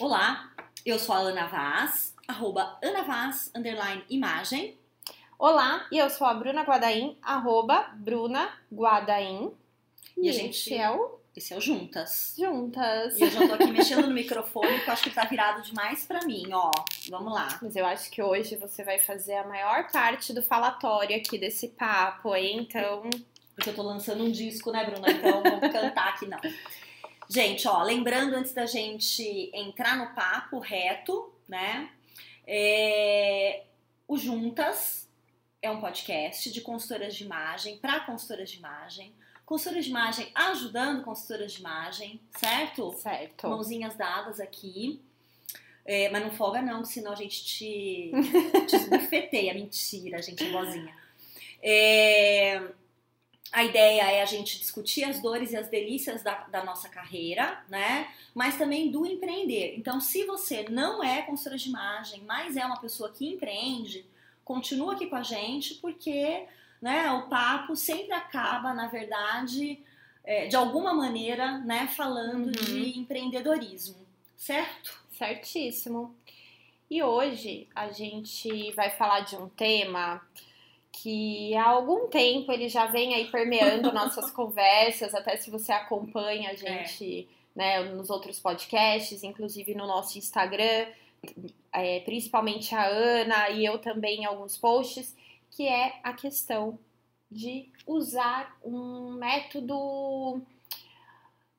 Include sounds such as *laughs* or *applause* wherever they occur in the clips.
Olá, eu sou a Ana Vaz, arroba Ana Vaz, underline imagem. Olá, e eu sou a Bruna Guadaim, arroba Bruna Guadaim. E, E, a gente- esse é o Esse é o Juntas. Juntas. E eu já tô aqui *laughs* mexendo no microfone, porque eu acho que tá virado demais pra mim, ó. Vamos lá. Mas eu acho que hoje você vai fazer a maior parte do falatório aqui desse papo, hein? Então, Porque eu tô lançando um disco, né, Bruna? Então vamos cantar aqui, não. Gente, ó, lembrando antes da gente entrar no papo reto, né? é, O Juntas é um podcast de consultoras de imagem para consultoras de imagem. Consultoras de imagem ajudando consultoras de imagem, certo? certo. Mãozinhas dadas aqui. É, mas não folga não, senão a gente te, *laughs* te. Mentira, gente, é boazinha. É, a ideia é a gente discutir as dores e as delícias da, da nossa carreira, né? Mas também do empreender. Então, se você não é consultora de imagem, mas é uma pessoa que empreende, continua aqui com a gente, porque né, o papo sempre acaba, na verdade, é, de alguma maneira, né, falando Uhum. de empreendedorismo, certo? Certíssimo. E hoje a gente vai falar de um tema que há algum tempo ele já vem aí permeando *laughs* nossas conversas, até se você acompanha a gente né, nos outros podcasts, inclusive no nosso Instagram, é, principalmente a Ana e eu também em alguns posts, que é a questão de usar um método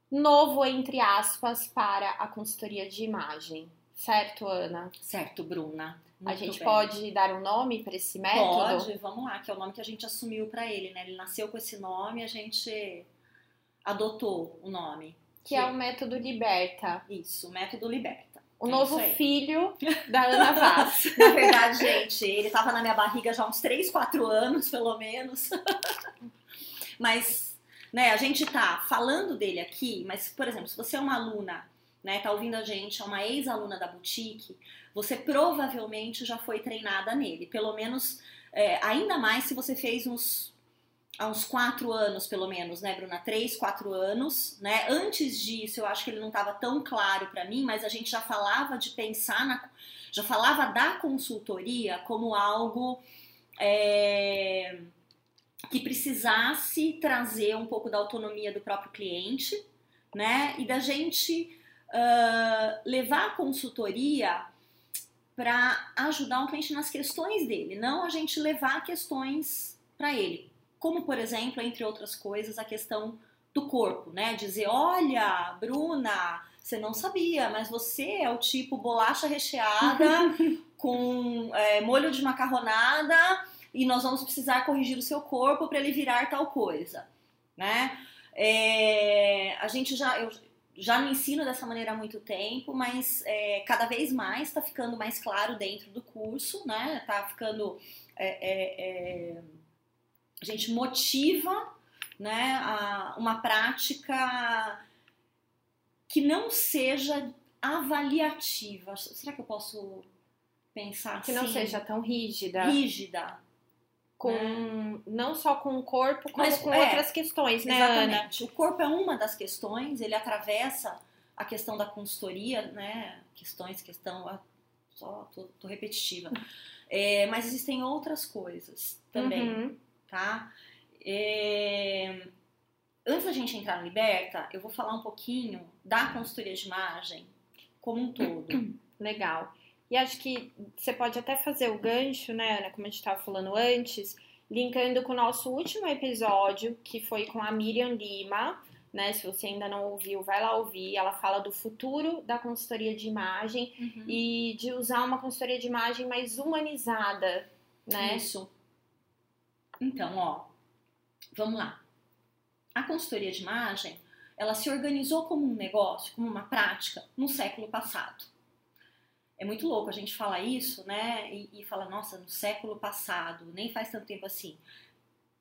novo, entre aspas, para a consultoria de imagem. Certo, Ana? Certo, Bruna. A Muito gente bem. pode dar um nome para esse método? Pode, vamos lá, que é o nome que a gente assumiu pra ele, né? Ele nasceu com esse nome, a gente adotou o nome. Que é o método Liberta. Isso, método liberta. O É novo filho *laughs* da Ana Vaz. *laughs* Na verdade, gente, ele tava na minha barriga já há uns 3, 4 anos, pelo menos. *laughs* mas, né, a gente tá falando dele aqui, mas, por exemplo, se você é uma aluna, né, tá ouvindo a gente, é uma ex-aluna da boutique, você provavelmente já foi treinada nele. Pelo menos, é, ainda mais se você fez uns há uns quatro anos, pelo menos, né, Bruna? Três, quatro anos, né? Antes disso, eu acho que ele não estava tão claro para mim, mas a gente já falava de pensar na, já falava da consultoria como algo é, que precisasse trazer um pouco da autonomia do próprio cliente, né? E da gente levar a consultoria para ajudar o cliente nas questões dele, não a gente levar questões para ele. Como, por exemplo, entre outras coisas, a questão do corpo, né? Dizer, olha, Bruna, você não sabia, mas você é o tipo bolacha recheada *laughs* com é, molho de macarronada e nós vamos precisar corrigir o seu corpo para ele virar tal coisa, né? É, a gente já, eu já não ensino dessa maneira há muito tempo, mas é, cada vez mais está ficando mais claro dentro do curso, né? Tá ficando é, é, é, a gente motiva né, a- uma prática que não seja avaliativa. Será que eu posso pensar Que não assim? seja tão rígida. rígida. Com, Não só com o corpo, Mas, com é, outras questões, né, Ana? Exatamente. O corpo é uma das questões, ele atravessa a questão da consultoria, né? Questões, questão. ah, Só tô, tô repetitiva. É, mas existem outras coisas também. Uhum. tá? É, Antes da gente entrar no Liberta, eu vou falar um pouquinho da consultoria de imagem como um todo. Legal. E acho que você pode até fazer o gancho, né, Ana, como a gente estava falando antes, linkando com o nosso último episódio, que foi com a Miriam Lima, né? Se você ainda não ouviu, vai lá ouvir. Ela fala do futuro da consultoria de imagem Uhum. e de usar uma consultoria de imagem mais humanizada, né? Isso. Então, ó, vamos lá. A consultoria de imagem, ela se organizou como um negócio, como uma prática, no século passado. É muito louco a gente falar isso, né? E, e falar, nossa, no século passado, nem faz tanto tempo assim.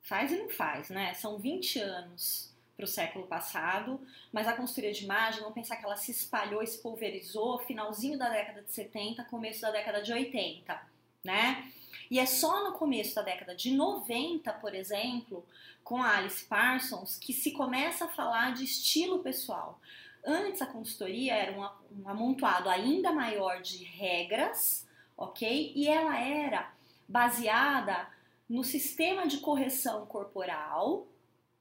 Faz e não faz, né? São 20 anos para o século passado, mas a consultoria de imagem, vamos pensar que ela se espalhou se pulverizou finalzinho da década de 70, começo da década de 80, né? E é só no começo da década de 90, por exemplo, com a Alice Parsons, que se começa a falar de estilo pessoal. Antes a consultoria era um, um amontoado ainda maior de regras, ok? E ela era baseada no sistema de correção corporal.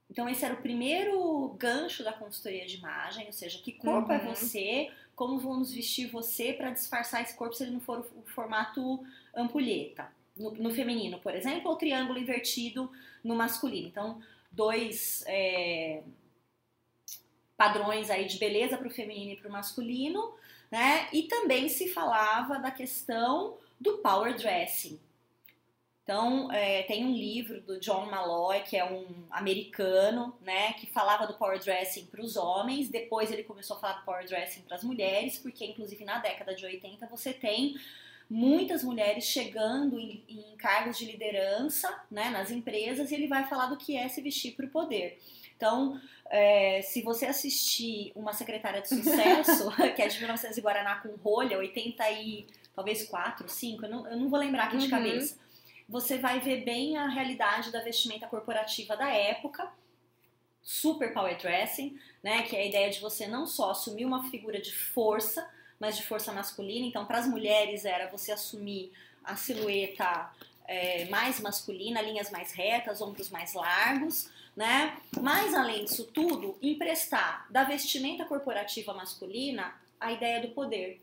Então, esse era o primeiro gancho da consultoria de imagem, ou seja, que corpo é Uhum. é você, como vamos vestir você para disfarçar esse corpo se ele não for o formato ampulheta. No, no, feminino, por exemplo, ou triângulo invertido no masculino. Então, dois é, padrões aí de beleza para o feminino e para o masculino, né? E também se falava da questão do power dressing. Então, é, tem um livro do John Malloy, que é um americano, né, que falava do power dressing para os homens. Depois ele começou a falar do power dressing para as mulheres, porque inclusive na década de 80 você tem muitas mulheres chegando em, em cargos de liderança, né, nas empresas, e ele vai falar do que é se vestir para o poder. Então, é, se você assistir uma secretária de sucesso, *laughs* que é de 1900 e Guaraná com rolha, 80 e talvez 4, 5, eu não, eu não vou lembrar aqui de Uhum. cabeça você vai ver bem a realidade da vestimenta corporativa da época, super power dressing, né, que é a ideia de você não só assumir uma figura de força, mas de força masculina. Então, para as mulheres era você assumir a silhueta é, mais masculina, linhas mais retas, ombros mais largos, né? Mas além disso tudo, emprestar da vestimenta corporativa masculina a ideia do poder.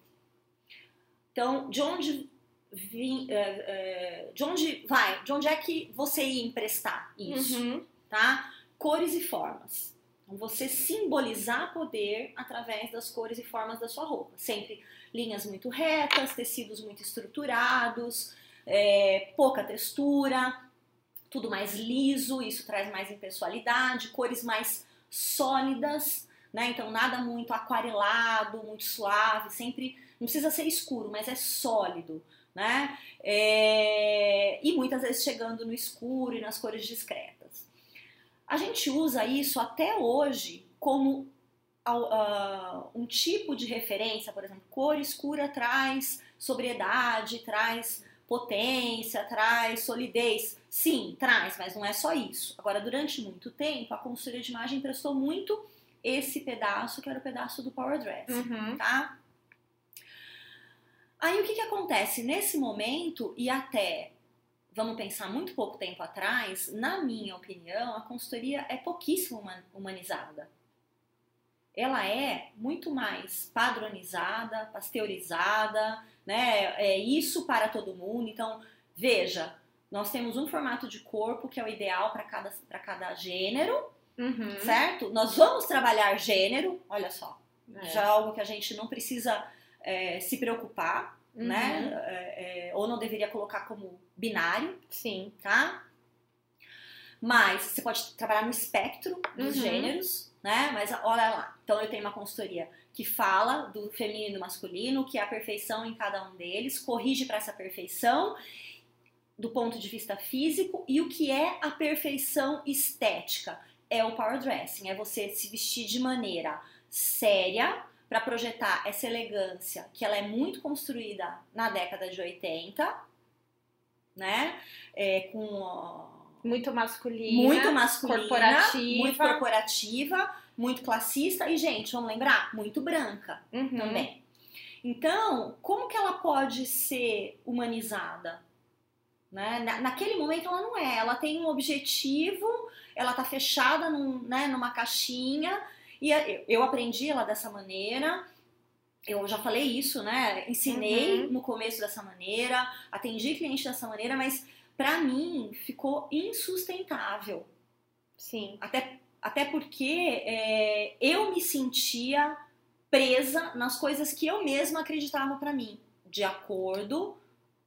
Então, de onde vim, é, é, de onde vai, de onde é que você ia emprestar isso, Uhum. tá? Cores e formas. Então, você simbolizar poder através das cores e formas da sua roupa. Sempre linhas muito retas, tecidos muito estruturados, é, pouca textura, tudo mais liso, isso traz mais impessoalidade, cores mais sólidas, né? Então nada muito aquarelado, muito suave, sempre não precisa ser escuro, mas é sólido, né? É, e muitas vezes chegando no escuro e nas cores discretas. A gente usa isso até hoje como uh, um tipo de referência, por exemplo, cor escura traz sobriedade, traz potência, traz solidez. Sim, traz, mas não é só isso. Agora, durante muito tempo, a consultoria de imagem prestou muito esse pedaço, que era o pedaço do power dress, Uhum. tá? Aí o que, que acontece nesse momento e até, vamos pensar muito pouco tempo atrás, na minha opinião, a consultoria é pouquíssimo huma- humanizada. Ela é muito mais padronizada, pasteurizada, né? É isso para todo mundo. Então, veja, nós temos um formato de corpo que é o ideal para cada, para cada gênero, Uhum. certo? Nós vamos trabalhar gênero, olha só, É. já é algo que a gente não precisa é, se preocupar, Uhum. né? É, ou não deveria colocar como binário, Sim. tá? Mas você pode trabalhar no espectro dos Uhum. gêneros, né? Mas olha lá, então eu tenho uma consultoria que fala do feminino e do masculino, que é a perfeição em cada um deles, corrige para essa perfeição do ponto de vista físico e o que é a perfeição estética é o power dressing, é você se vestir de maneira séria para projetar essa elegância que ela é muito construída na década de 80, né? É, com Muito masculina. muito masculina, corporativa. muito corporativa, muito classista e gente, vamos lembrar, muito branca Uhum. também. Então, como que ela pode ser humanizada? Né? Na- naquele momento ela não é, ela tem um objetivo, ela tá fechada num, né, numa caixinha, e eu aprendi ela dessa maneira, eu já falei isso, né? Ensinei Uhum. no começo dessa maneira, atendi cliente dessa maneira, mas pra mim ficou insustentável. Sim. Até, até porque é, eu me sentia presa nas coisas que eu mesma acreditava pra mim, de acordo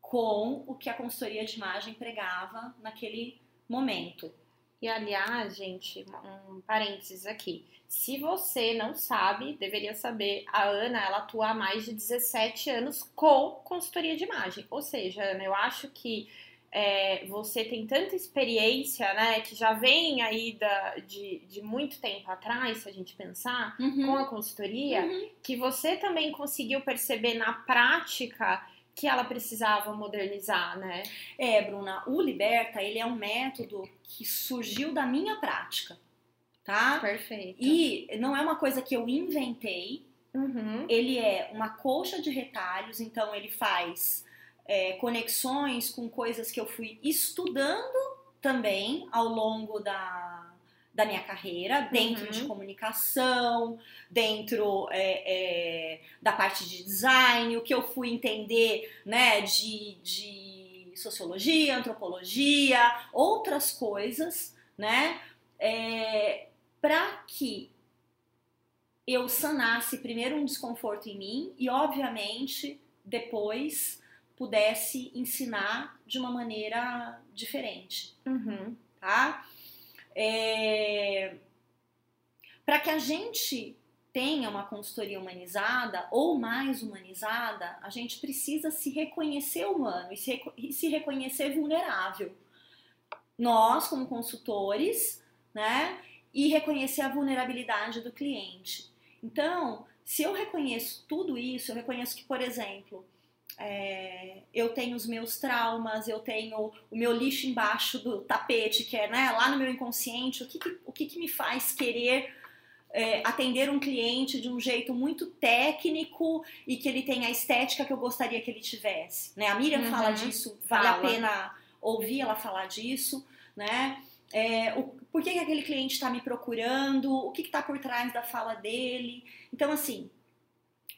com o que a consultoria de imagem pregava naquele momento. E aliás, gente, um parênteses aqui. Se você não sabe, deveria saber, a Ana, ela atua há mais de 17 anos com consultoria de imagem. Ou seja, Ana, eu acho que é, você tem tanta experiência, né, que já vem aí da, de, de muito tempo atrás, se a gente pensar, com a consultoria, Uhum. que você também conseguiu perceber na prática que ela precisava modernizar, né? É, Bruna, o Liberta, ele é um método que surgiu da minha prática. tá? Perfeito. E não é uma coisa que eu inventei, Uhum. ele é uma colcha de retalhos, então ele faz é, conexões com coisas que eu fui estudando também ao longo da, da minha carreira, dentro Uhum. de comunicação, dentro é, é, da parte de design, o que eu fui entender né, de, de sociologia, antropologia, outras coisas, né? É, para que eu sanasse primeiro um desconforto em mim e, obviamente, depois pudesse ensinar de uma maneira diferente, Uhum. tá? É... Para que a gente tenha uma consultoria humanizada ou mais humanizada, a gente precisa se reconhecer humano e se, reco- e se reconhecer vulnerável. Nós, como consultores, né? E reconhecer a vulnerabilidade do cliente. Então, se eu reconheço tudo isso, eu reconheço que, por exemplo, é, eu tenho os meus traumas, eu tenho o meu lixo embaixo do tapete, que é né, lá no meu inconsciente, o que, que- o que, que me faz querer é, atender um cliente de um jeito muito técnico e que ele tenha a estética que eu gostaria que ele tivesse. Né? A Miriam Uhum. fala disso, vale a Fala. pena ouvir ela falar disso, né? É, o, por que, que aquele cliente está me procurando, o que está por trás da fala dele. Então, assim,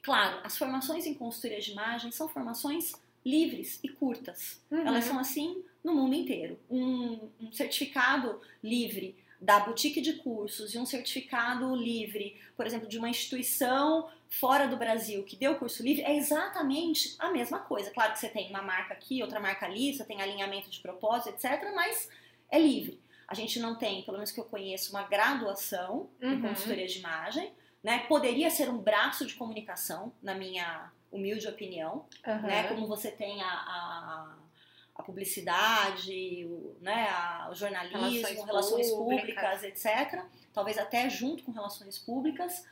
claro, as formações em consultoria de imagem são formações livres e curtas. Uhum. Elas são assim no mundo inteiro. Um, um certificado livre da boutique de cursos e um certificado livre, por exemplo, de uma instituição fora do Brasil que deu curso livre é exatamente a mesma coisa. Claro que você tem uma marca aqui, outra marca ali, você tem alinhamento de propósito, etc., mas é livre. A gente não tem, pelo menos que eu conheço, uma graduação em Uhum. consultoria de imagem, né? Poderia ser um braço de comunicação, na minha humilde opinião, Uhum. né? Como você tem a, a, a publicidade, o, né? a- o jornalismo, Relações relações, públicas. públicas, etc. Talvez até junto com relações públicas,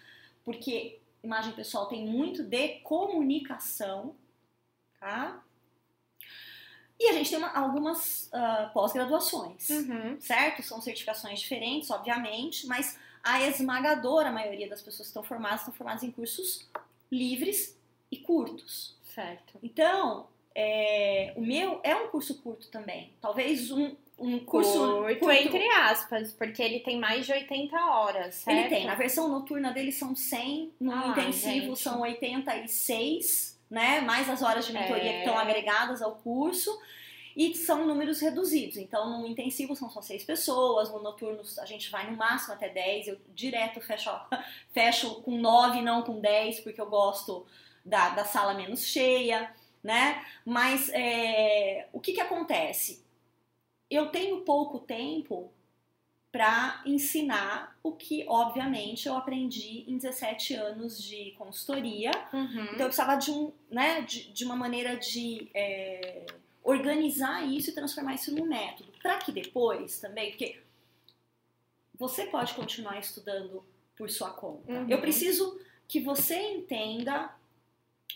porque imagem pessoal tem muito de comunicação, tá? E a gente tem uma- algumas ah, pós-graduações Uhum. certo? São certificações diferentes, obviamente, mas a esmagadora maioria das pessoas que estão formadas estão formadas em cursos livres e curtos. Certo. Então, é, o meu é um curso curto também. Talvez um, um curso Curto, curto- entre aspas, porque ele tem mais de 80 horas, certo? Ele tem. Na versão noturna dele são 100, no Ah, intensivo gente. são 86, né? Mais as horas de mentoria É. que estão agregadas ao curso. E são números reduzidos. Então, no intensivo são só seis pessoas, no noturno a gente vai no máximo até 10. Eu direto fecho, *laughs* fecho com 9, não com 10, porque eu gosto da, da sala menos cheia, né? Mas é, o que, que acontece? Eu tenho pouco tempo para ensinar o que, obviamente, eu aprendi em 17 anos de consultoria. Uhum. Então eu precisava de, um, né, de, de uma maneira de é, organizar isso e transformar isso num método. Para que depois também, porque você pode continuar estudando por sua conta. Uhum. Eu preciso que você entenda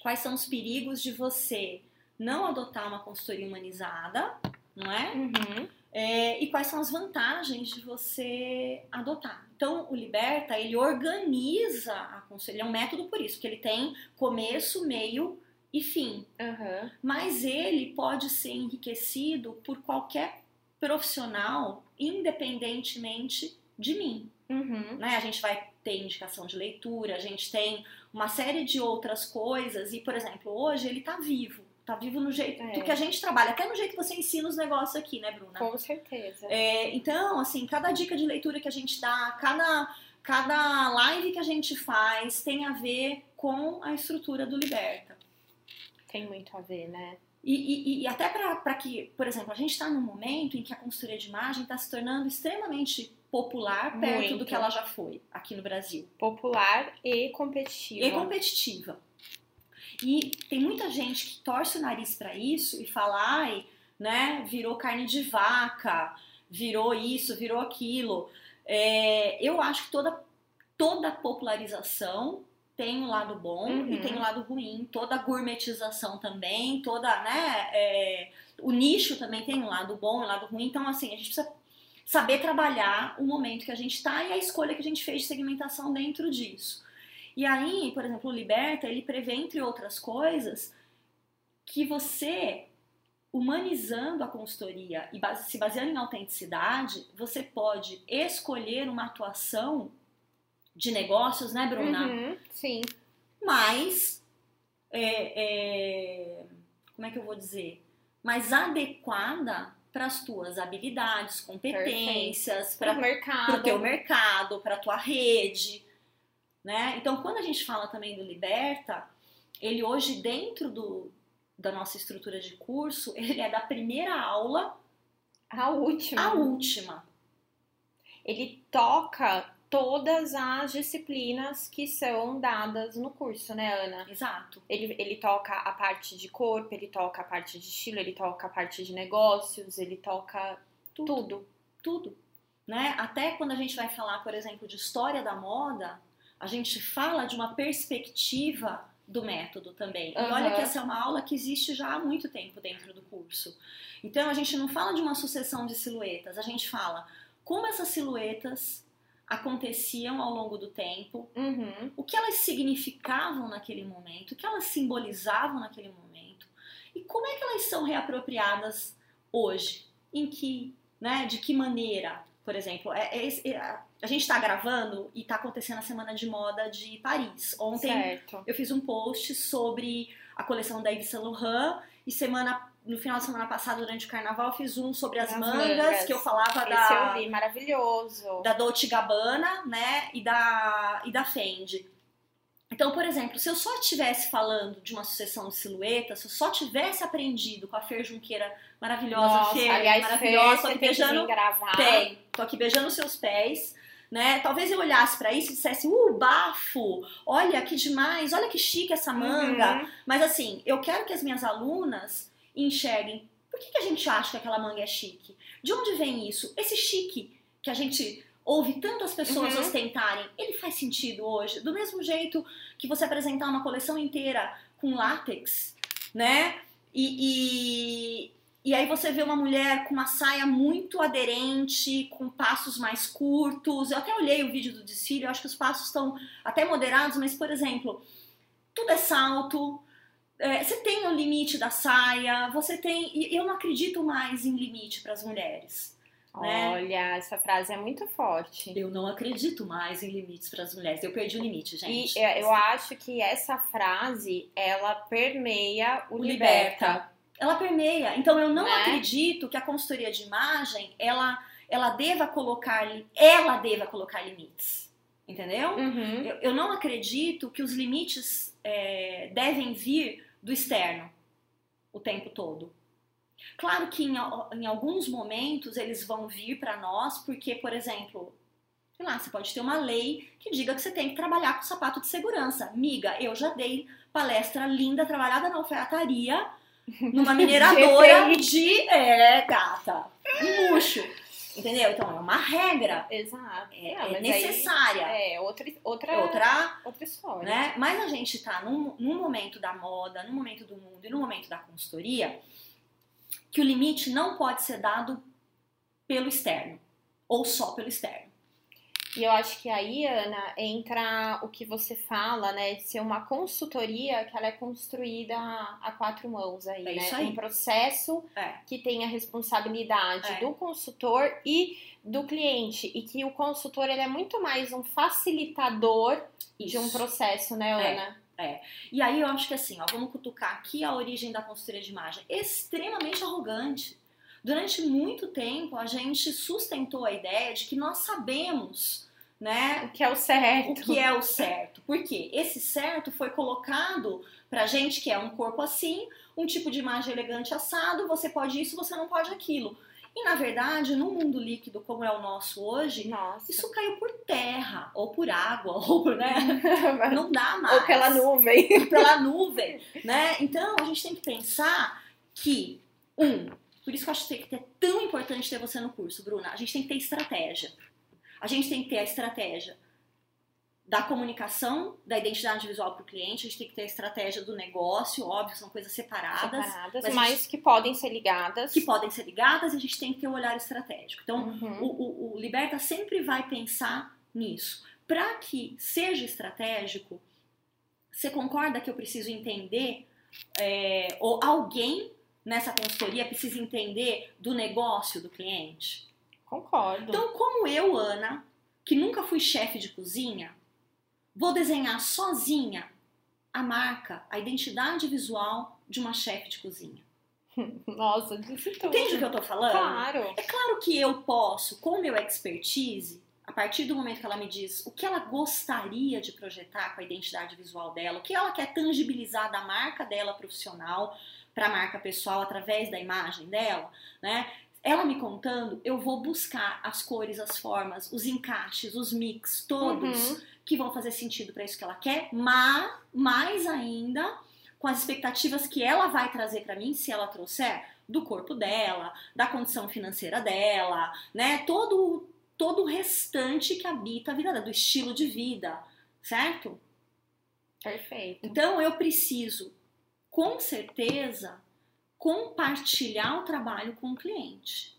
quais são os perigos de você não adotar uma consultoria humanizada, não é? Uhum. É, e quais são as vantagens de você adotar. Então, o Liberta, ele organiza a consultoria, ele é um método por isso, que ele tem começo, meio e fim. Uhum. Mas ele pode ser enriquecido por qualquer profissional, independentemente de mim. Uhum. Né? A gente vai ter indicação de leitura, a gente tem uma série de outras coisas, e, por exemplo, hoje ele tá vivo. Tá vivo no jeito É. que a gente trabalha, até no jeito que você ensina os negócios aqui, né, Bruna? Com certeza. É, então, assim, cada dica de leitura que a gente dá, cada, cada live que a gente faz tem a ver com a estrutura do Liberta. Tem muito a ver, né? E, e- e até para que, por exemplo, a gente está num momento em que a consultoria de imagem está se tornando extremamente popular perto Muito. do que ela já foi aqui no Brasil. Popular e competitiva. E competitiva. E tem muita gente que torce o nariz para isso e fala, ai, né, virou carne de vaca, virou isso, virou aquilo. É, eu acho que toda, toda popularização tem um lado bom Uhum. e tem um lado ruim. Toda gourmetização também, toda, né, é, o nicho também tem um lado bom e um lado ruim. Então, assim, a gente precisa saber trabalhar o momento que a gente está e a escolha que a gente fez de segmentação dentro disso. E aí, por exemplo, o Liberta, ele prevê, entre outras coisas, que você, humanizando a consultoria e se baseando em autenticidade, você pode escolher uma atuação de negócios, né, Bruna? Uhum, sim. Mais. É, é, como é que eu vou dizer? Mais adequada para as tuas habilidades, competências, para o teu mercado, para a tua rede, né? Então, quando a gente fala também do Liberta, ele hoje dentro do, da nossa estrutura de curso, ele é da primeira aula à última. À última. Ele toca todas as disciplinas que são dadas no curso, né, Ana? Exato. Ele, ele toca a parte de corpo, ele toca a parte de estilo, ele toca a parte de negócios, ele toca tudo. Tudo. tudo. Né? Até quando a gente vai falar, por exemplo, de história da moda, a gente fala de uma perspectiva do método também. Uhum. E olha que essa é uma aula que existe já há muito tempo dentro do curso. Então a gente não fala de uma sucessão de silhuetas, a gente fala como essas silhuetas aconteciam ao longo do tempo, uhum. o que elas significavam naquele momento, o que elas simbolizavam naquele momento e como é que elas são reapropriadas hoje, em que, né, de que maneira, por exemplo, é, é, é a gente está gravando e está acontecendo a semana de moda de Paris. Ontem certo. eu fiz um post sobre a coleção da Yves Saint Laurent e semana no final da semana passada, durante o carnaval, fiz um sobre as, as mangas, mangas, que eu falava Esse da. eu vi, maravilhoso. Da Dolce Gabbana, né? E da, e da Fendi. Então, por exemplo, se eu só estivesse falando de uma sucessão de silhuetas, se eu só tivesse aprendido com a Fer Junqueira maravilhosa, Nossa, Fer, aliás, maravilhosa, Fer, tô aqui beijando. Tem, tô aqui beijando seus pés né? Talvez eu olhasse para isso e dissesse, uh, bafo, olha que demais, olha que chique essa manga. Uhum. Mas assim, eu quero que as minhas alunas enxerguem por que, que a gente acha que aquela manga é chique? De onde vem isso? Esse chique que a gente ouve tantas pessoas uhum. ostentarem, ele faz sentido hoje? Do mesmo jeito que você apresentar uma coleção inteira com látex, né? E, e, e aí você vê uma mulher com uma saia muito aderente, com passos mais curtos. Eu até olhei o vídeo do desfile, eu acho que os passos estão até moderados, mas, por exemplo, tudo é salto. É, você tem o limite da saia, você tem. Eu não acredito mais em limite para as mulheres. Né? Olha, essa frase é muito forte. Eu não acredito mais em limites para as mulheres. Eu perdi o limite, gente. E é, eu acho que essa frase ela permeia o, o liberta. liberta ela permeia. Então eu não né? acredito que a consultoria de imagem ela ela deva colocar ela deva colocar limites, entendeu? Uhum. Eu, eu, não acredito que os limites é, devem vir do externo o tempo todo. Claro que em, em alguns momentos eles vão vir para nós, porque, por exemplo, sei lá, você pode ter uma lei que diga que você tem que trabalhar com sapato de segurança. Miga, eu já dei palestra linda, trabalhada na alfaiataria, numa *laughs* mineradora de. É, gata. Um luxo. Entendeu? Então é uma regra. Exato. É, Não, é necessária. Aí, é outra, outra, outra, outra história. Né? Mas a gente tá num, num momento da moda, num momento do mundo e num momento da consultoria que o limite não pode ser dado pelo externo ou só pelo externo. E eu acho que aí, Ana, entra o que você fala, né? De ser uma consultoria que ela é construída a quatro mãos aí, é né? Aí. Um processo é. que tem a responsabilidade é. do consultor e do cliente. E que o consultor ele é muito mais um facilitador Isso. de um processo, né, é, Ana? É. E aí eu acho que assim, ó, vamos cutucar aqui a origem da consultoria de imagem. Extremamente arrogante. Durante muito tempo, a gente sustentou a ideia de que nós sabemos né? O que é o certo. O que é o certo. Porque esse certo foi colocado pra gente que é um corpo assim, um tipo de imagem elegante assado, você pode isso, você não pode aquilo. E na verdade, no mundo líquido como é o nosso hoje, Nossa. isso caiu por terra, ou por água, *laughs* ou por, né? *laughs* não dá mais. Ou pela nuvem. Ou pela nuvem, né? Então a gente tem que pensar que, um, por isso que eu acho que é tão importante ter você no curso, Bruna. A gente tem que ter estratégia. A gente tem que ter a estratégia da comunicação da identidade visual para o cliente, a gente tem que ter a estratégia do negócio, óbvio, são coisas separadas. Separadas, mas, mas que podem ser ligadas. Que podem ser ligadas e a gente tem que ter um olhar estratégico. Então, uhum. o, o, o Liberta sempre vai pensar nisso. Para que seja estratégico, você concorda que eu preciso entender, é, ou alguém nessa consultoria precisa entender do negócio do cliente? Concordo. Então, como eu, Ana, que nunca fui chefe de cozinha, vou desenhar sozinha a marca, a identidade visual de uma chefe de cozinha. *laughs* Nossa, disse tudo. Entende o que eu tô falando? Claro. É claro que eu posso, com meu expertise, a partir do momento que ela me diz o que ela gostaria de projetar com a identidade visual dela, o que ela quer tangibilizar da marca dela profissional para a marca pessoal através da imagem dela, né? Ela me contando, eu vou buscar as cores, as formas, os encaixes, os mix, todos uhum. que vão fazer sentido para isso que ela quer, mas mais ainda com as expectativas que ela vai trazer para mim, se ela trouxer do corpo dela, da condição financeira dela, né? Todo todo o restante que habita a vida dela, do estilo de vida, certo? Perfeito. Então eu preciso, com certeza, compartilhar o trabalho com o cliente.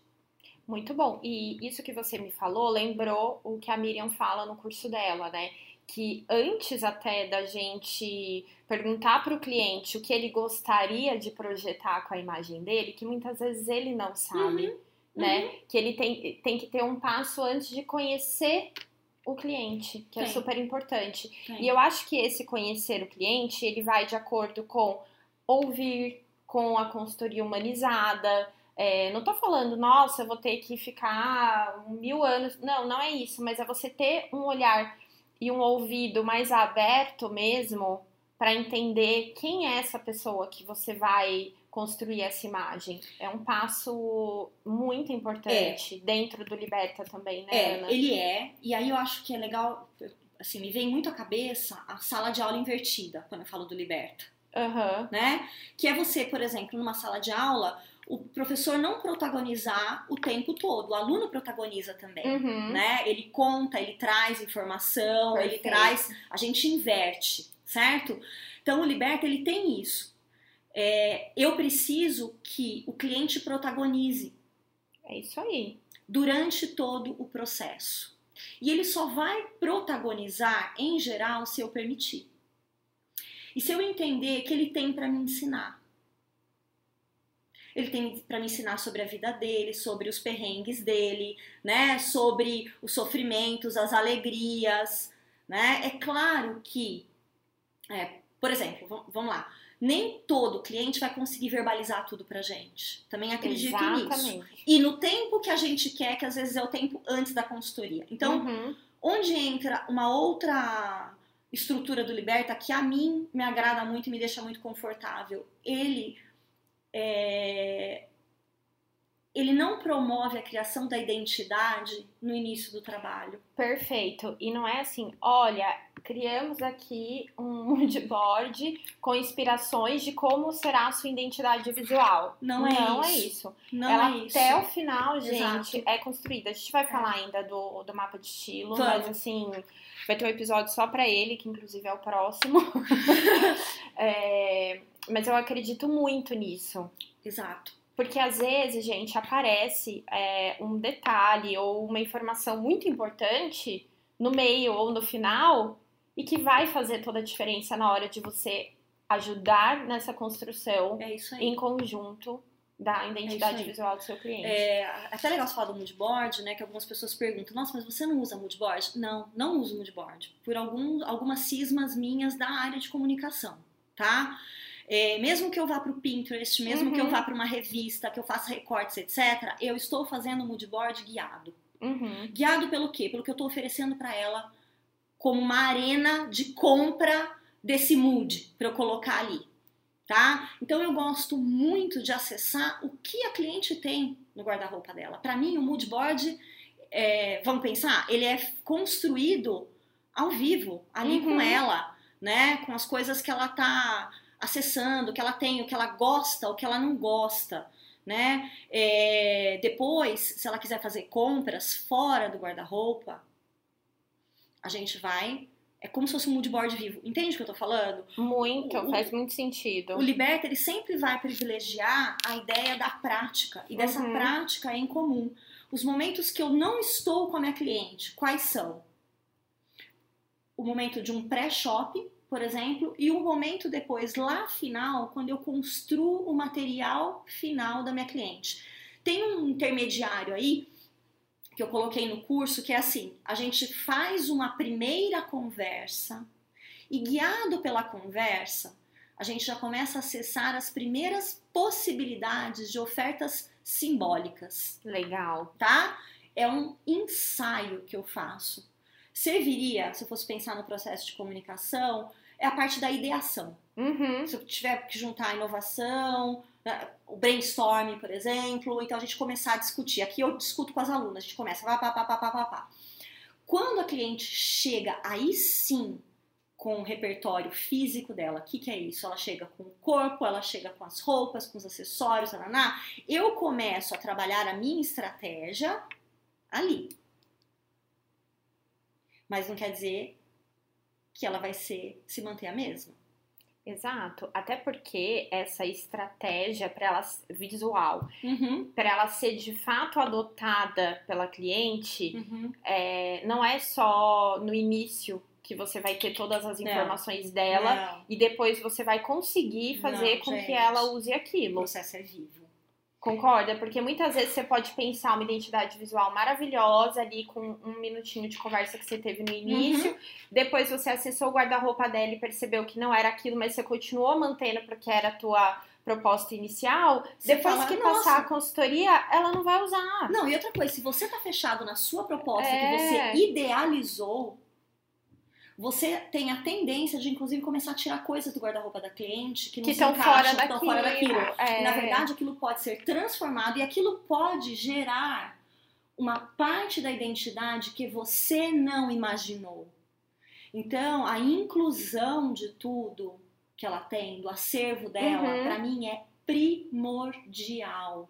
Muito bom. E isso que você me falou lembrou o que a Miriam fala no curso dela, né? Que antes até da gente perguntar para o cliente o que ele gostaria de projetar com a imagem dele, que muitas vezes ele não sabe. Uhum né? Uhum. Que ele tem, tem que ter um passo antes de conhecer o cliente, que é super importante. E eu acho que esse conhecer o cliente, ele vai de acordo com ouvir, com a consultoria humanizada. É, não tô falando, nossa, eu vou ter que ficar mil anos. Não, não é isso, mas é você ter um olhar e um ouvido mais aberto mesmo para entender quem é essa pessoa que você vai construir essa imagem. É um passo muito importante é. dentro do Liberta também, né, é, Ana? Ele é, e aí eu acho que é legal, assim, me vem muito à cabeça a sala de aula invertida, quando eu falo do Liberta. Uhum. Né? Que é você, por exemplo, numa sala de aula, o professor não protagonizar o tempo todo, o aluno protagoniza também, uhum. né? Ele conta, ele traz informação, Perfeito. ele traz, a gente inverte, certo? Então o Liberta ele tem isso é, eu preciso que o cliente protagonize. É isso aí. Durante todo o processo. E ele só vai protagonizar, em geral, se eu permitir. E se eu entender que ele tem para me ensinar. Ele tem para me ensinar sobre a vida dele, sobre os perrengues dele, né? Sobre os sofrimentos, as alegrias, né? É claro que, é, por exemplo, vamos lá nem todo cliente vai conseguir verbalizar tudo pra gente. Também acredito Exatamente. nisso. E no tempo que a gente quer, que às vezes é o tempo antes da consultoria. Então, uhum. onde entra uma outra estrutura do Liberta que a mim me agrada muito e me deixa muito confortável. Ele é, ele não promove a criação da identidade no início do trabalho. Perfeito. E não é assim, olha, criamos aqui um *laughs* moodboard com inspirações de como será a sua identidade visual. Não é não isso. É isso. Não Ela, é isso. Até o final, gente, Exato. é construída. A gente vai falar é. ainda do, do mapa de estilo, Vamos. mas assim, vai ter um episódio só para ele, que inclusive é o próximo. *laughs* *laughs* é, mas eu acredito muito nisso. Exato. Porque às vezes, gente, aparece é, um detalhe ou uma informação muito importante no meio ou no final e que vai fazer toda a diferença na hora de você ajudar nessa construção é em conjunto da identidade é visual do seu cliente. É até legal você falar do moodboard, né? Que algumas pessoas perguntam, nossa, mas você não usa moodboard? Não, não uso moodboard. Por algum, algumas cismas minhas da área de comunicação, tá? É, mesmo que eu vá para o Pinterest, mesmo uhum. que eu uhum. vá para uma revista, que eu faça recortes, etc., eu estou fazendo o mood board guiado. Uhum. Guiado pelo quê? Pelo que eu estou oferecendo para ela como uma arena de compra desse mood para eu colocar ali, tá? Então eu gosto muito de acessar o que a cliente tem no guarda-roupa dela. Para mim, o mood board, é, vamos pensar, ele é construído ao vivo, ali uhum. com ela, né? Com as coisas que ela tá acessando, o que ela tem, o que ela gosta, o que ela não gosta, né? É, depois, se ela quiser fazer compras fora do guarda-roupa, a gente vai É como se fosse um mood board vivo. Entende o que eu tô falando? Muito, O- faz muito sentido. O Liberta, ele sempre vai privilegiar a ideia da prática. E dessa Uhum. prática é em comum. Os momentos que eu não estou com a minha cliente, quais são? O momento de um pré-shopping, por exemplo, e o momento depois, lá final, quando eu construo o material final da minha cliente. Tem um intermediário aí que eu coloquei no curso que é assim: a gente faz uma primeira conversa e, guiado pela conversa, a gente já começa a acessar as primeiras possibilidades de ofertas simbólicas, Legal. tá? É um ensaio que eu faço. Serviria, se eu fosse pensar no processo de comunicação, é a parte da ideação. Uhum. Se eu tiver que juntar a inovação, né, o brainstorming, por exemplo, então a gente começar a discutir. Aqui eu discuto com as alunas, a gente começa pá, pá, pá, pá, pá, pá, pá. Quando a cliente chega aí sim com o repertório físico dela, o que, que é isso? Ela chega com o corpo, ela chega com as roupas, com os acessórios, ananá. eu começo a trabalhar a minha estratégia ali. Mas não quer dizer que ela vai ser se manter a mesma. Exato. Até porque essa estratégia para ela visual, Uhum, para ela ser de fato adotada pela cliente, uhum. é, não é só no início que você vai ter todas as Não. informações dela Não, e depois você vai conseguir fazer Não, com gente. que ela use o aquilo. processo é vivo. Concorda? Porque muitas vezes você pode pensar uma identidade visual maravilhosa ali com um minutinho de conversa que você teve no início. Depois você acessou o guarda-roupa dela e percebeu que não era aquilo, mas você continuou mantendo porque era a tua proposta inicial. Você Depois fala, que passar a consultoria, ela não vai usar. Não, e outra coisa, se você tá fechado na sua proposta É. que você idealizou, você tem a tendência de, inclusive, começar a tirar coisas do guarda-roupa da cliente que não Que se estão fora que daquilo. estão fora daquilo. É. E, na verdade, aquilo pode ser transformado e aquilo pode gerar uma parte da identidade que você não imaginou. Então, a inclusão de tudo que ela tem, do acervo dela, Uhum. pra mim é primordial.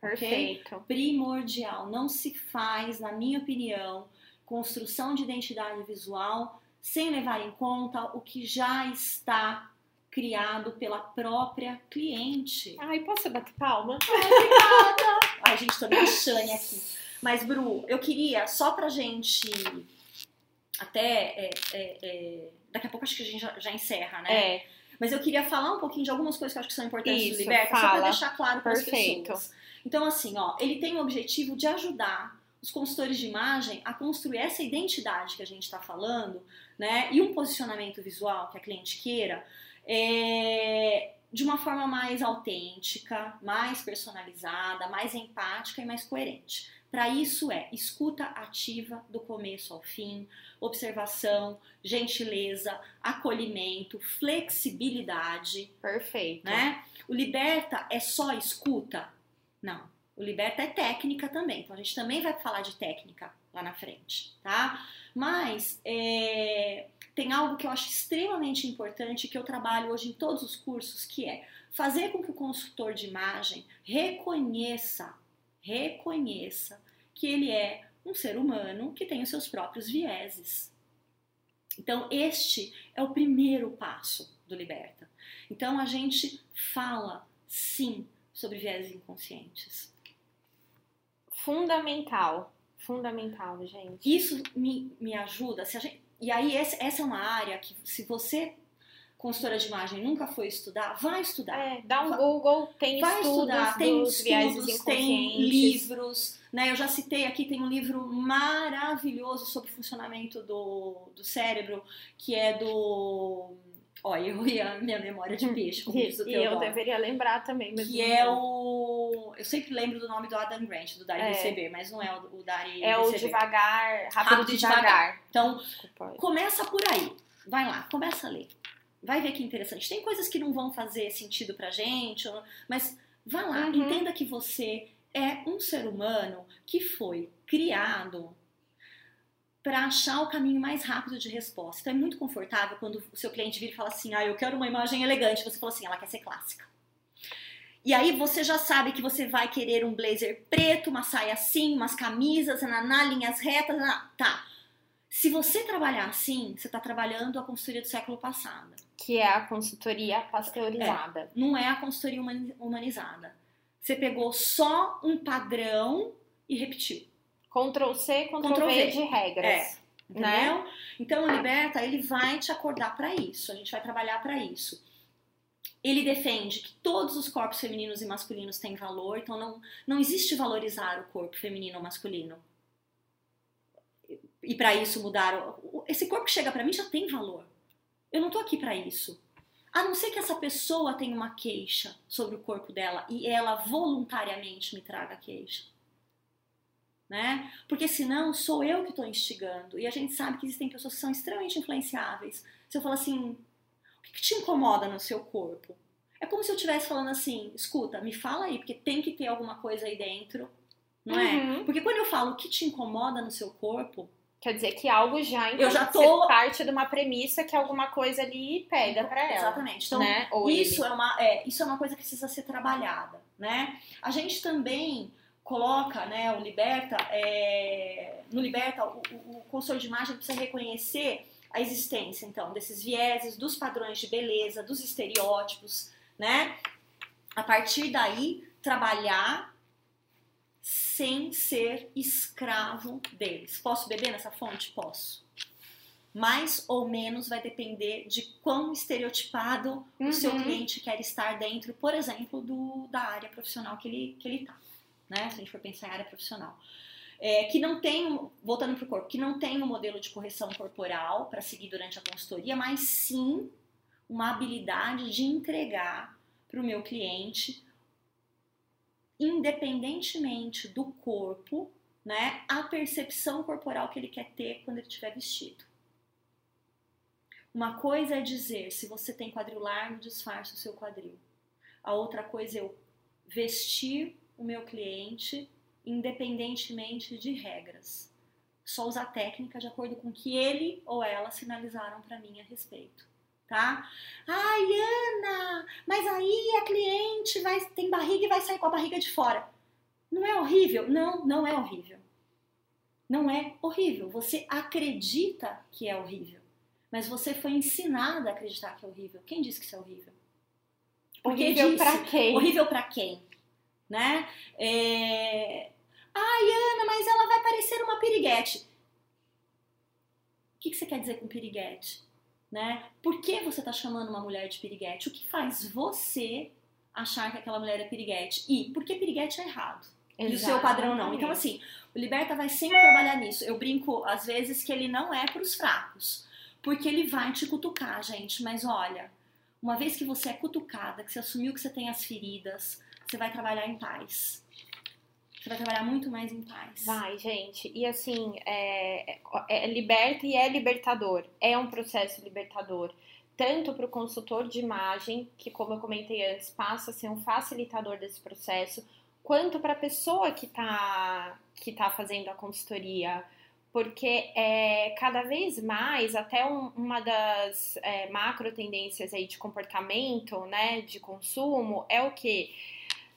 Perfeito. Primordial. Não se faz, na minha opinião, construção de identidade visual sem levar em conta o que já está criado pela própria cliente. Ai, posso bater palma? Ai, *laughs* gente, tô meio aqui. Mas, Bru, eu queria, só pra gente até. é, é, é, daqui a pouco acho que a gente já, já encerra, né? É, Mas eu queria falar um pouquinho de algumas coisas que eu acho que são importantes Isso, do Liberta, só fala. pra deixar claro para as pessoas. Então, assim, ó, ele tem o objetivo de ajudar os consultores de imagem a construir essa identidade que a gente está falando, né? E um posicionamento visual que a cliente queira, é, de uma forma mais autêntica, mais personalizada, mais empática e mais coerente. Para isso é escuta ativa do começo ao fim, observação, gentileza, acolhimento, flexibilidade, perfeito. né? O liberta é só escuta? Não. O liberta é técnica também. Então a gente também vai falar de técnica lá na frente, tá? Mas é, tem algo que eu acho extremamente importante que eu trabalho hoje em todos os cursos, que é fazer com que o consultor de imagem reconheça, reconheça que ele é um ser humano que tem os seus próprios vieses. Então, este é o primeiro passo do Liberta. Então, a gente fala, sim, sobre vieses inconscientes. Fundamental. Fundamental, gente. Isso me, me ajuda. Se a gente, e aí, esse- essa é uma área que, se você, consultora de imagem, nunca foi estudar, vai estudar. É, dá um Vai- Google, tem Vai estudos estudar, tem dos estudos, tem livros, né? Eu já citei aqui, tem um livro maravilhoso sobre o funcionamento do, do cérebro, que é do. Olha, eu ia minha memória de peixe, como diz o E eu deveria lembrar também, mas Que é o. Eu sempre lembro do nome do Adam Grant, do Dari É. BCB, mas não é o, o Dari É o devagar, rápido, Rápido e devagar. Então, Desculpa. começa por aí. Vai lá, começa a ler. Vai ver que interessante. Tem coisas que não vão fazer sentido pra gente, mas vai lá, Uhum. entenda que você é um ser humano que foi criado para achar o caminho mais rápido de resposta. Então é muito confortável quando o seu cliente vira e fala assim: "Ah, eu quero uma imagem elegante". Você fala assim: "Ela quer ser clássica". E aí você já sabe que você vai querer um blazer preto, uma saia assim, umas camisas, naná, linhas retas, naná. tá. Se você trabalhar assim, você está trabalhando a consultoria do século passado. Que é a consultoria pasteurizada. É, não é a consultoria humanizada. Você pegou só um padrão e repetiu. Ctrl C, Ctrl, Ctrl v, de regras. É, entendeu? Né? Então o Liberta, ele vai te acordar para isso. A gente vai trabalhar para isso. Ele defende que todos os corpos femininos e masculinos têm valor, então não, não existe valorizar o corpo feminino ou masculino e para isso mudar. Esse corpo que chega para mim já tem valor. Eu não tô aqui para isso. A não ser que essa pessoa tenha uma queixa sobre o corpo dela e ela voluntariamente me traga queixa. Né? Porque senão sou eu que estou instigando. E a gente sabe que existem pessoas que são extremamente influenciáveis. Se eu falar assim, o que, que te incomoda no seu corpo? É como se eu estivesse falando assim, escuta, me fala aí, porque tem que ter alguma coisa aí dentro, não é? Uhum. Porque quando eu falo o que te incomoda no seu corpo, Quer dizer que algo já eu já tô parte de uma premissa que alguma coisa ali pega para ela. Exatamente. Então, né? isso é uma é, isso é uma coisa que precisa ser trabalhada, né? A gente também coloca, né, o liberta é, no liberta o, o, o consultor de imagem precisa reconhecer a existência então desses vieses, dos padrões de beleza, dos estereótipos, né? A partir daí trabalhar sem ser escravo deles. Posso beber nessa fonte? Posso. Mais ou menos vai depender de quão estereotipado uhum. o seu uhum. cliente quer estar dentro, por exemplo, do, da área profissional que ele, que ele tá. Né? Se a gente for pensar em área profissional. É, que não tem, voltando para o corpo, que não tem um modelo de correção corporal para seguir durante a consultoria, mas sim uma habilidade de entregar para o meu cliente independentemente do corpo, né, a percepção corporal que ele quer ter quando ele estiver vestido. Uma coisa é dizer se você tem quadril largo, disfarce o seu quadril. A outra coisa é eu vestir o meu cliente independentemente de regras. Só usar técnica de acordo com o que ele ou ela sinalizaram para mim a respeito tá? Ai, Ana, mas aí a cliente vai tem barriga e vai sair com a barriga de fora. Não é horrível? Não, não é horrível. Não é horrível. Você acredita que é horrível, mas você foi ensinada a acreditar que é horrível. Quem disse que isso é horrível? Porque horrível para quem? Horrível para quem? Né? É... Ai, Ana, mas ela vai parecer uma piriguete. O que, que você quer dizer com piriguete? né? Por que você está chamando uma mulher de piriguete? O que faz você achar que aquela mulher é piriguete? E por que piriguete é errado? Exatamente. E o seu padrão não. Então, assim, o Liberta vai sempre trabalhar nisso. Eu brinco, às vezes, que ele não é para os fracos. Porque ele vai te cutucar, gente. Mas olha, uma vez que você é cutucada, que você assumiu que você tem as feridas, você vai trabalhar em paz. Você vai trabalhar muito mais em paz. Vai, gente. E assim, é, é, é liberta e é libertador. É um processo libertador. Tanto para o consultor de imagem, que, como eu comentei antes, passa a ser um facilitador desse processo, quanto para a pessoa que está que tá fazendo a consultoria. Porque é, cada vez mais, até um, uma das é, macro tendências aí de comportamento, né, de consumo, é o que?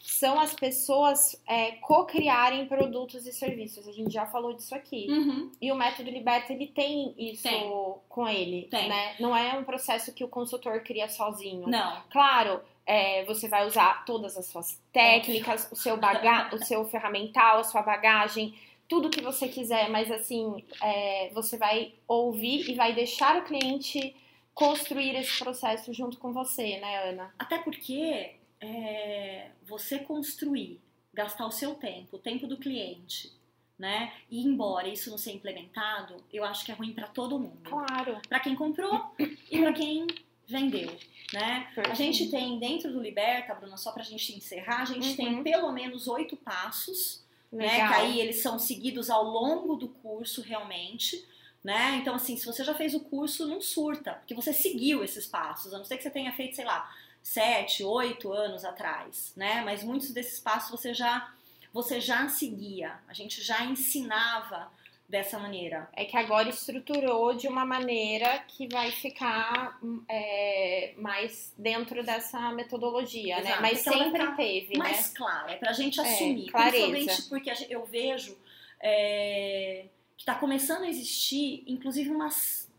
São as pessoas é, co-criarem produtos e serviços. A gente já falou disso aqui. Uhum. E o método Liberta, ele tem isso tem. com ele, tem. né? Não é um processo que o consultor cria sozinho. Não. Claro, é, você vai usar todas as suas técnicas, o seu, baga o seu ferramental, a sua bagagem, tudo que você quiser, mas assim, é, você vai ouvir e vai deixar o cliente construir esse processo junto com você, né, Ana? Até porque é, você construir, gastar o seu tempo, o tempo do cliente, né? E embora isso não ser implementado, eu acho que é ruim para todo mundo. Claro. Para quem comprou e para quem vendeu, né? A gente tem dentro do Liberta, Bruna, só pra gente encerrar, a gente uhum. tem pelo menos oito passos, Legal. né? Que aí eles são seguidos ao longo do curso realmente. Né? Então, assim, se você já fez o curso, não surta, porque você seguiu esses passos, a não ser que você tenha feito, sei lá, sete, oito anos atrás, né? Mas muitos desses passos você já você já seguia, a gente já ensinava dessa maneira. É que agora estruturou de uma maneira que vai ficar é, mais dentro dessa metodologia, né? Exato. né? Mas então, sempre teve, mais né? claro, é pra gente é, assumir. É, clareza. Principalmente porque eu vejo é, que está começando a existir, inclusive umas.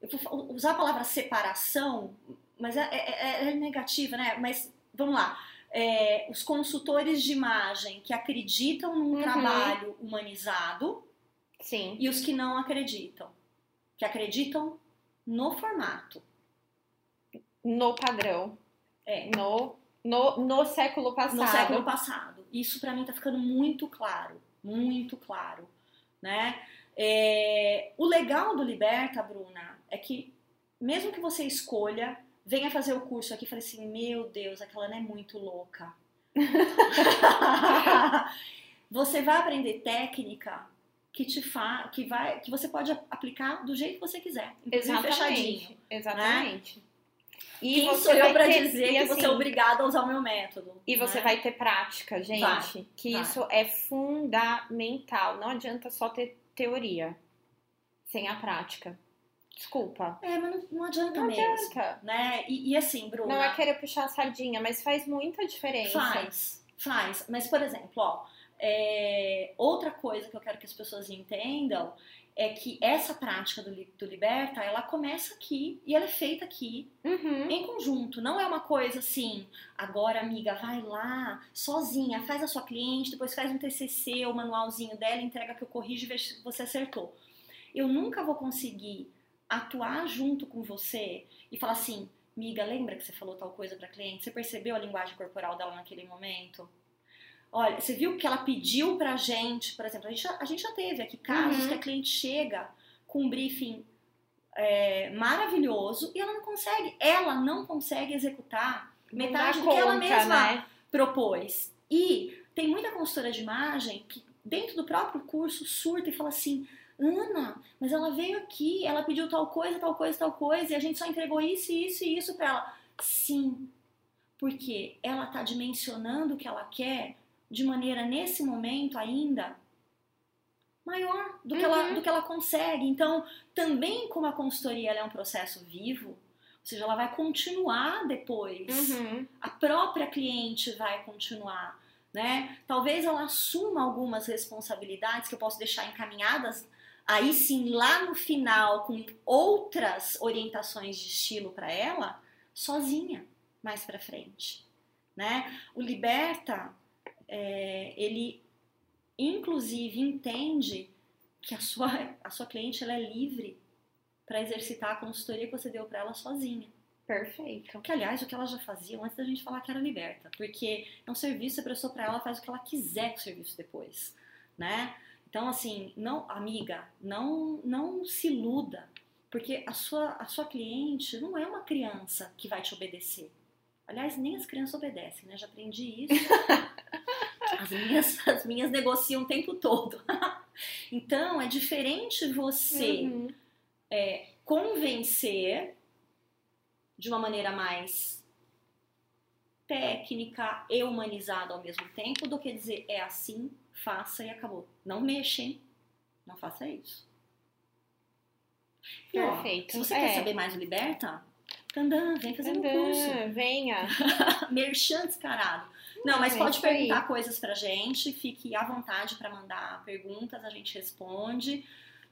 Eu vou usar a palavra separação, mas é, é, é negativa, né? Mas vamos lá. É, os consultores de imagem que acreditam num Uhum. trabalho humanizado Sim. e os que não acreditam. Que acreditam no formato. No padrão. É. No, no, no século passado. no século passado. Isso pra mim tá ficando muito claro, muito claro, né? É, o legal do Liberta, Bruna, é que mesmo que você escolha, venha fazer o curso aqui e fale assim, meu Deus, aquela não é muito louca. *laughs* você vai aprender técnica que te fa que vai que você pode aplicar do jeito que você quiser, inclusive fechadinho. Exatamente. Exatamente. E Quem sou eu ter- dizer que você é assim, obrigada a usar o meu método? E você né? vai ter prática, gente. Vai, que vai. isso é fundamental. Não adianta só ter teoria sem a prática. Desculpa. É, mas não, não adianta Não mesmo. adianta. Né? E, e assim, Bruna, Não é querer puxar a sardinha, mas faz muita diferença. faz, faz. Mas, por exemplo, ó, é, outra coisa que eu quero que as pessoas entendam é que essa prática do, do Liberta, ela começa aqui e ela é feita aqui Uhum. em conjunto. Não é uma coisa assim, agora, amiga, vai lá, sozinha, faz a sua cliente, depois faz um TCC, o manualzinho dela, entrega que eu corrijo e vejo se você acertou. Eu nunca vou conseguir atuar junto com você e falar assim, amiga, lembra que você falou tal coisa para cliente? Você percebeu a linguagem corporal dela naquele momento? Olha, você viu que ela pediu pra gente, por exemplo, a gente, já- a gente já teve aqui casos Uhum. que a cliente chega com um briefing é, maravilhoso e ela não consegue, ela não consegue executar metade do que ela mesma né? propôs. E tem muita consultora de imagem que dentro do próprio curso surta e fala assim: Ana, mas ela veio aqui, ela pediu tal coisa, tal coisa, tal coisa, e a gente só entregou isso, isso e isso pra ela. Sim, porque ela tá dimensionando o que ela quer de maneira, nesse momento ainda, maior do que, ela, Uhum. do que ela consegue. Então, também como a consultoria é um processo vivo, ou seja, ela vai continuar depois Uhum. a própria cliente vai continuar, né? Talvez ela assuma algumas responsabilidades que eu posso deixar encaminhadas aí sim lá no final com outras orientações de estilo para ela, sozinha, mais para frente, né? O liberta é, ele inclusive entende que a sua a sua cliente ela é livre para exercitar a consultoria que você deu para ela sozinha. Perfeito. Que, aliás, o que elas já faziam antes da gente falar que era liberta. Porque é um serviço, você prestou pra ela, ela faz o que ela quiser com o serviço depois, né? Então, assim, não, amiga, não, não se iluda. Porque a sua, a sua cliente não é uma criança que vai te obedecer. Aliás, nem as crianças obedecem, né? Já aprendi isso. *laughs* As minhas, as minhas negociam o tempo todo. *laughs* Então, é diferente você Uhum. convencer de uma maneira mais técnica e humanizada ao mesmo tempo do que dizer é assim, faça e acabou. Não mexa, hein? Não faça isso. E, ó, Perfeito. se você É. quer saber mais do Liberta, tandã, vem fazer meu curso. Tandã, Venha. *laughs* Merchan descarado. Não, mas É pode isso aí. perguntar coisas pra gente, fique à vontade pra mandar perguntas, a gente responde,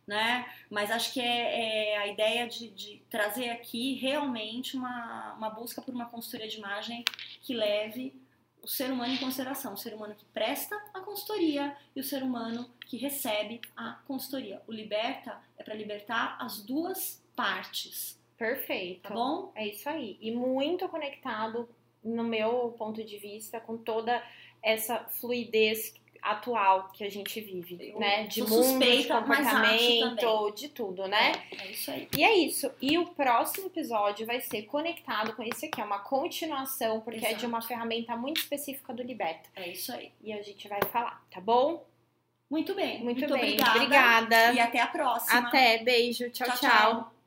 né? Mas acho que é, é a ideia de, de trazer aqui realmente uma, uma busca por uma consultoria de imagem que leve o ser humano em consideração, o ser humano que presta a consultoria e o ser humano que recebe a consultoria. O liberta é para libertar as duas partes, Perfeito. tá bom? É isso aí. E muito conectado, no meu ponto de vista, com toda essa fluidez atual que a gente vive, Eu né? De mundo, de suspeita, acho comportamento, de tudo, né? É, é isso aí. E é isso. E o próximo episódio vai ser conectado com esse aqui. É uma continuação, porque é de Exato. uma ferramenta muito específica do Liberta. É isso aí. E a gente vai falar, tá bom? Muito bem. Muito, bem. obrigada. Obrigada. E até a próxima. Até. Beijo. tchau. tchau. tchau. tchau.